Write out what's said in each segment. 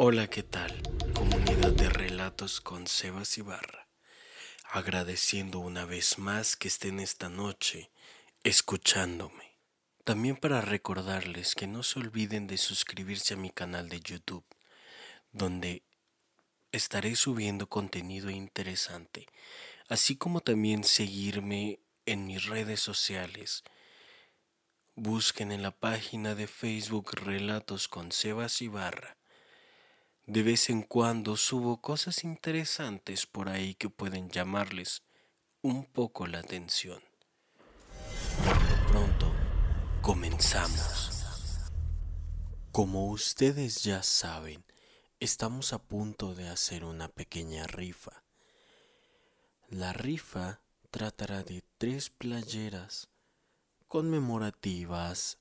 Hola, ¿qué tal? Comunidad de relatos con Sebas Ibarra. Agradeciendo una vez más que estén esta noche escuchándome. También para recordarles que no se olviden de suscribirse a mi canal de YouTube, donde estaré subiendo contenido interesante, así como también seguirme en mis redes sociales. Busquen en la página de Facebook Relatos con Sebas Ibarra de vez en cuando subo cosas interesantes por ahí que pueden llamarles un poco la atención. pronto, comenzamos. Como ustedes ya saben, estamos a punto de hacer una pequeña rifa. La rifa tratará de tres playeras conmemorativas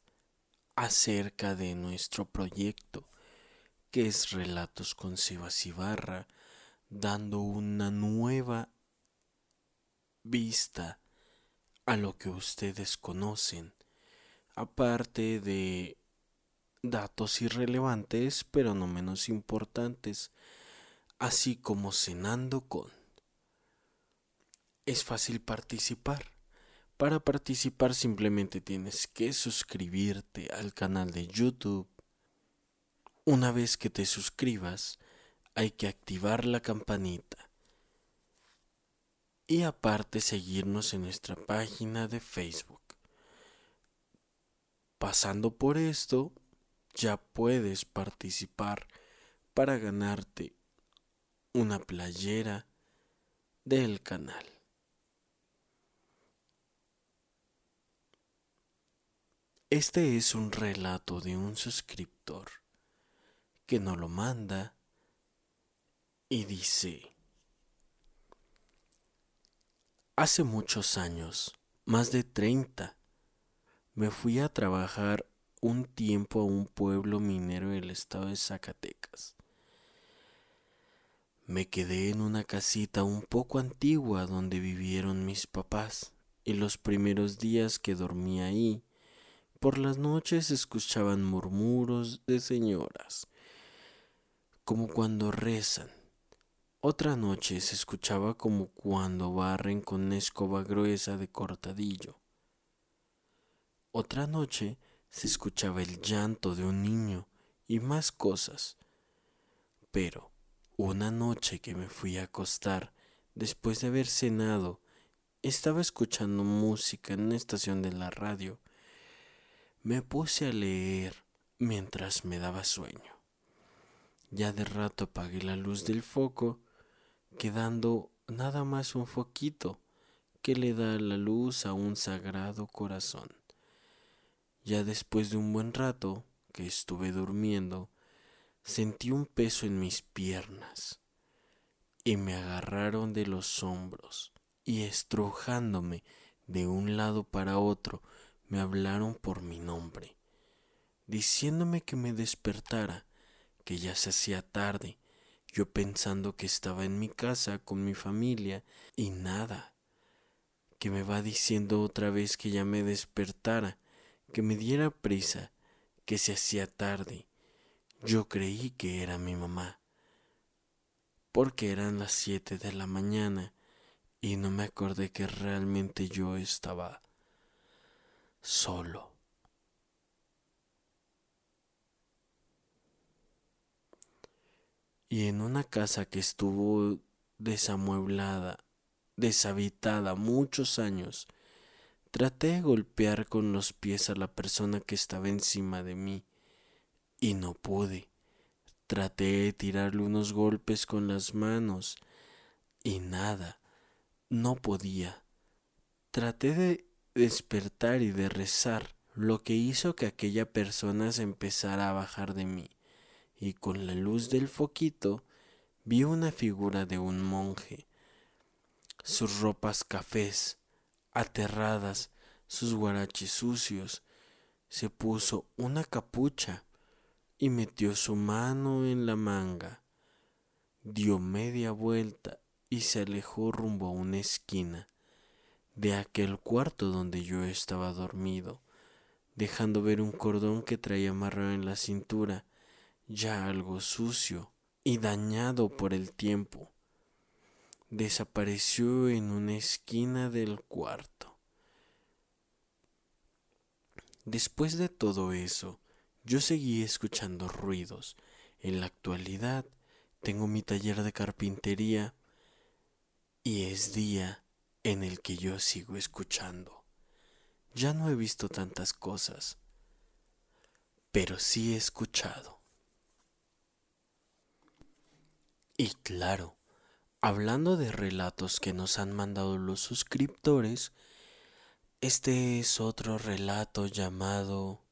acerca de nuestro proyecto que es Relatos con Sebas Ibarra, dando una nueva vista a lo que ustedes conocen, aparte de datos irrelevantes pero no menos importantes, así como cenando con. Es fácil participar. Para participar simplemente tienes que suscribirte al canal de YouTube una vez que te suscribas, hay que activar la campanita. Y aparte seguirnos en nuestra página de Facebook. Pasando por esto, ya puedes participar para ganarte una playera del canal. Este es un relato de un suscriptor que no lo manda y dice, hace muchos años, más de 30, me fui a trabajar un tiempo a un pueblo minero del estado de Zacatecas. Me quedé en una casita un poco antigua donde vivieron mis papás y los primeros días que dormí ahí, por las noches escuchaban murmuros de señoras como cuando rezan. Otra noche se escuchaba como cuando barren con escoba gruesa de cortadillo. Otra noche se escuchaba el llanto de un niño y más cosas. Pero una noche que me fui a acostar, después de haber cenado, estaba escuchando música en una estación de la radio. Me puse a leer mientras me daba sueño. Ya de rato apagué la luz del foco, quedando nada más un foquito que le da la luz a un sagrado corazón. Ya después de un buen rato que estuve durmiendo, sentí un peso en mis piernas y me agarraron de los hombros y estrujándome de un lado para otro me hablaron por mi nombre, diciéndome que me despertara que ya se hacía tarde, yo pensando que estaba en mi casa con mi familia y nada, que me va diciendo otra vez que ya me despertara, que me diera prisa, que se hacía tarde. Yo creí que era mi mamá, porque eran las siete de la mañana y no me acordé que realmente yo estaba solo. Y en una casa que estuvo desamueblada, deshabitada muchos años, traté de golpear con los pies a la persona que estaba encima de mí y no pude. Traté de tirarle unos golpes con las manos y nada, no podía. Traté de despertar y de rezar, lo que hizo que aquella persona se empezara a bajar de mí y con la luz del foquito vi una figura de un monje. Sus ropas cafés, aterradas, sus guaraches sucios, se puso una capucha y metió su mano en la manga, dio media vuelta y se alejó rumbo a una esquina de aquel cuarto donde yo estaba dormido, dejando ver un cordón que traía amarrado en la cintura ya algo sucio y dañado por el tiempo, desapareció en una esquina del cuarto. Después de todo eso, yo seguí escuchando ruidos. En la actualidad tengo mi taller de carpintería y es día en el que yo sigo escuchando. Ya no he visto tantas cosas, pero sí he escuchado. Y claro, hablando de relatos que nos han mandado los suscriptores, este es otro relato llamado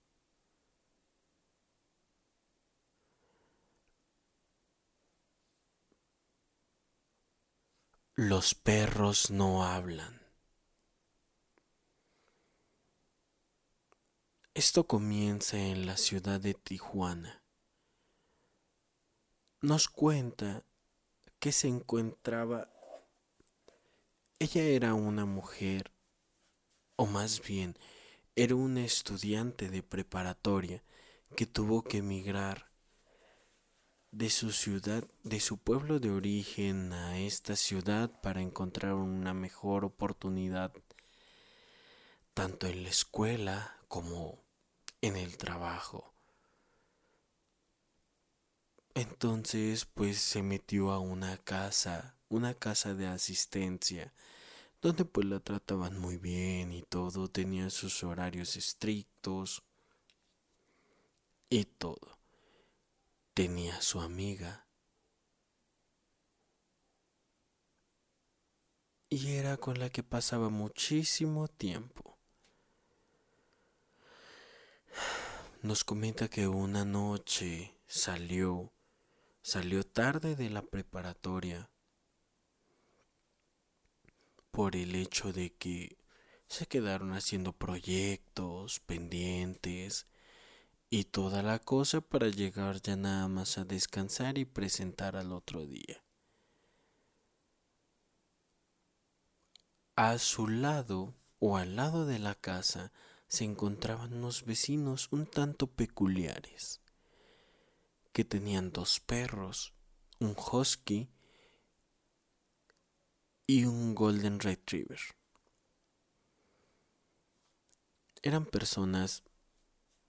Los perros no hablan. Esto comienza en la ciudad de Tijuana. Nos cuenta que se encontraba... Ella era una mujer, o más bien, era una estudiante de preparatoria que tuvo que emigrar de su ciudad, de su pueblo de origen a esta ciudad para encontrar una mejor oportunidad, tanto en la escuela como en el trabajo. Entonces, pues se metió a una casa, una casa de asistencia, donde pues la trataban muy bien y todo, tenía sus horarios estrictos y todo tenía su amiga. Y era con la que pasaba muchísimo tiempo. Nos comenta que una noche salió, salió tarde de la preparatoria por el hecho de que se quedaron haciendo proyectos pendientes y toda la cosa para llegar ya nada más a descansar y presentar al otro día. A su lado o al lado de la casa se encontraban unos vecinos un tanto peculiares, que tenían dos perros, un husky y un golden retriever. Eran personas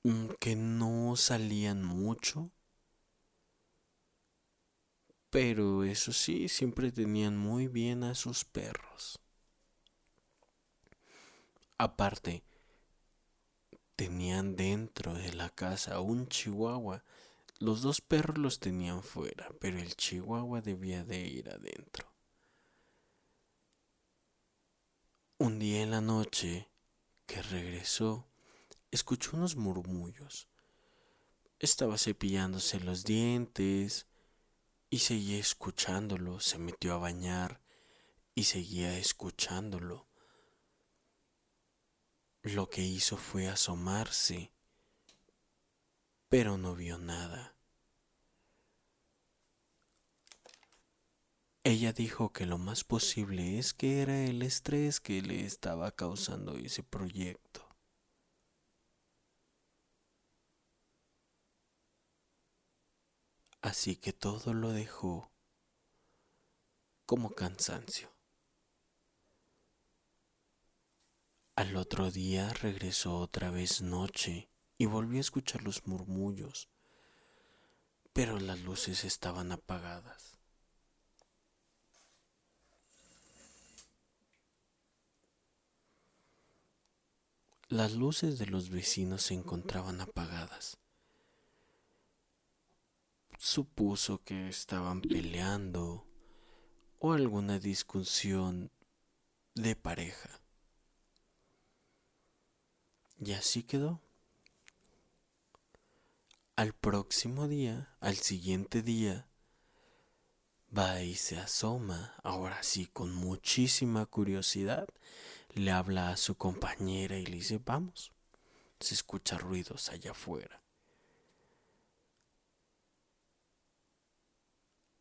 Mm, que no salían mucho, pero eso sí, siempre tenían muy bien a sus perros. Aparte, tenían dentro de la casa un chihuahua. Los dos perros los tenían fuera, pero el chihuahua debía de ir adentro. Un día en la noche que regresó, escuchó unos murmullos. Estaba cepillándose los dientes y seguía escuchándolo. Se metió a bañar y seguía escuchándolo. Lo que hizo fue asomarse, pero no vio nada. Ella dijo que lo más posible es que era el estrés que le estaba causando ese proyecto. así que todo lo dejó como cansancio. Al otro día regresó otra vez noche y volvió a escuchar los murmullos, pero las luces estaban apagadas. Las luces de los vecinos se encontraban apagadas supuso que estaban peleando o alguna discusión de pareja. Y así quedó. Al próximo día, al siguiente día, va y se asoma, ahora sí con muchísima curiosidad, le habla a su compañera y le dice, vamos, se escucha ruidos allá afuera.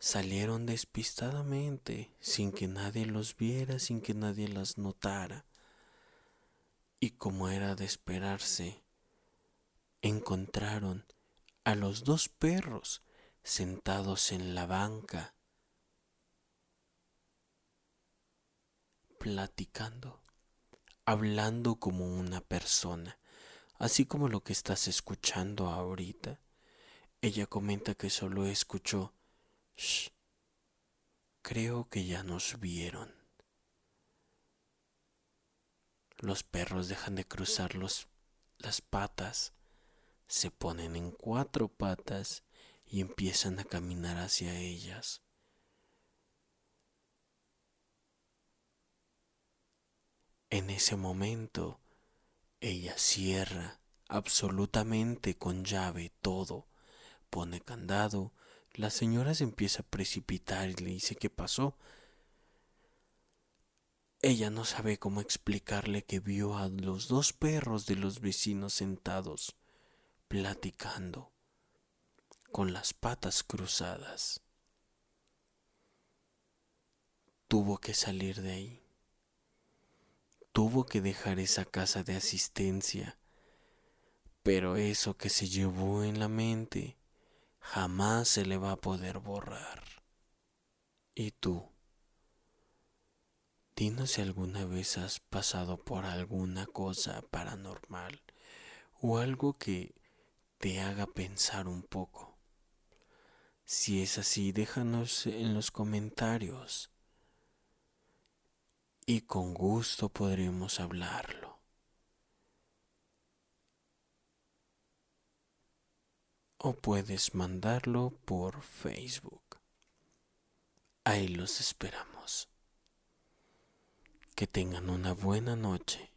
salieron despistadamente, sin que nadie los viera, sin que nadie las notara. Y como era de esperarse, encontraron a los dos perros sentados en la banca, platicando, hablando como una persona, así como lo que estás escuchando ahorita. Ella comenta que solo escuchó, Shh, creo que ya nos vieron. Los perros dejan de cruzar los, las patas, se ponen en cuatro patas y empiezan a caminar hacia ellas. En ese momento, ella cierra absolutamente con llave todo, pone candado, la señora se empieza a precipitar y le dice qué pasó. Ella no sabe cómo explicarle que vio a los dos perros de los vecinos sentados, platicando, con las patas cruzadas. Tuvo que salir de ahí. Tuvo que dejar esa casa de asistencia. Pero eso que se llevó en la mente jamás se le va a poder borrar. ¿Y tú? Dinos si alguna vez has pasado por alguna cosa paranormal o algo que te haga pensar un poco. Si es así, déjanos en los comentarios y con gusto podremos hablarlo. O puedes mandarlo por Facebook. Ahí los esperamos. Que tengan una buena noche.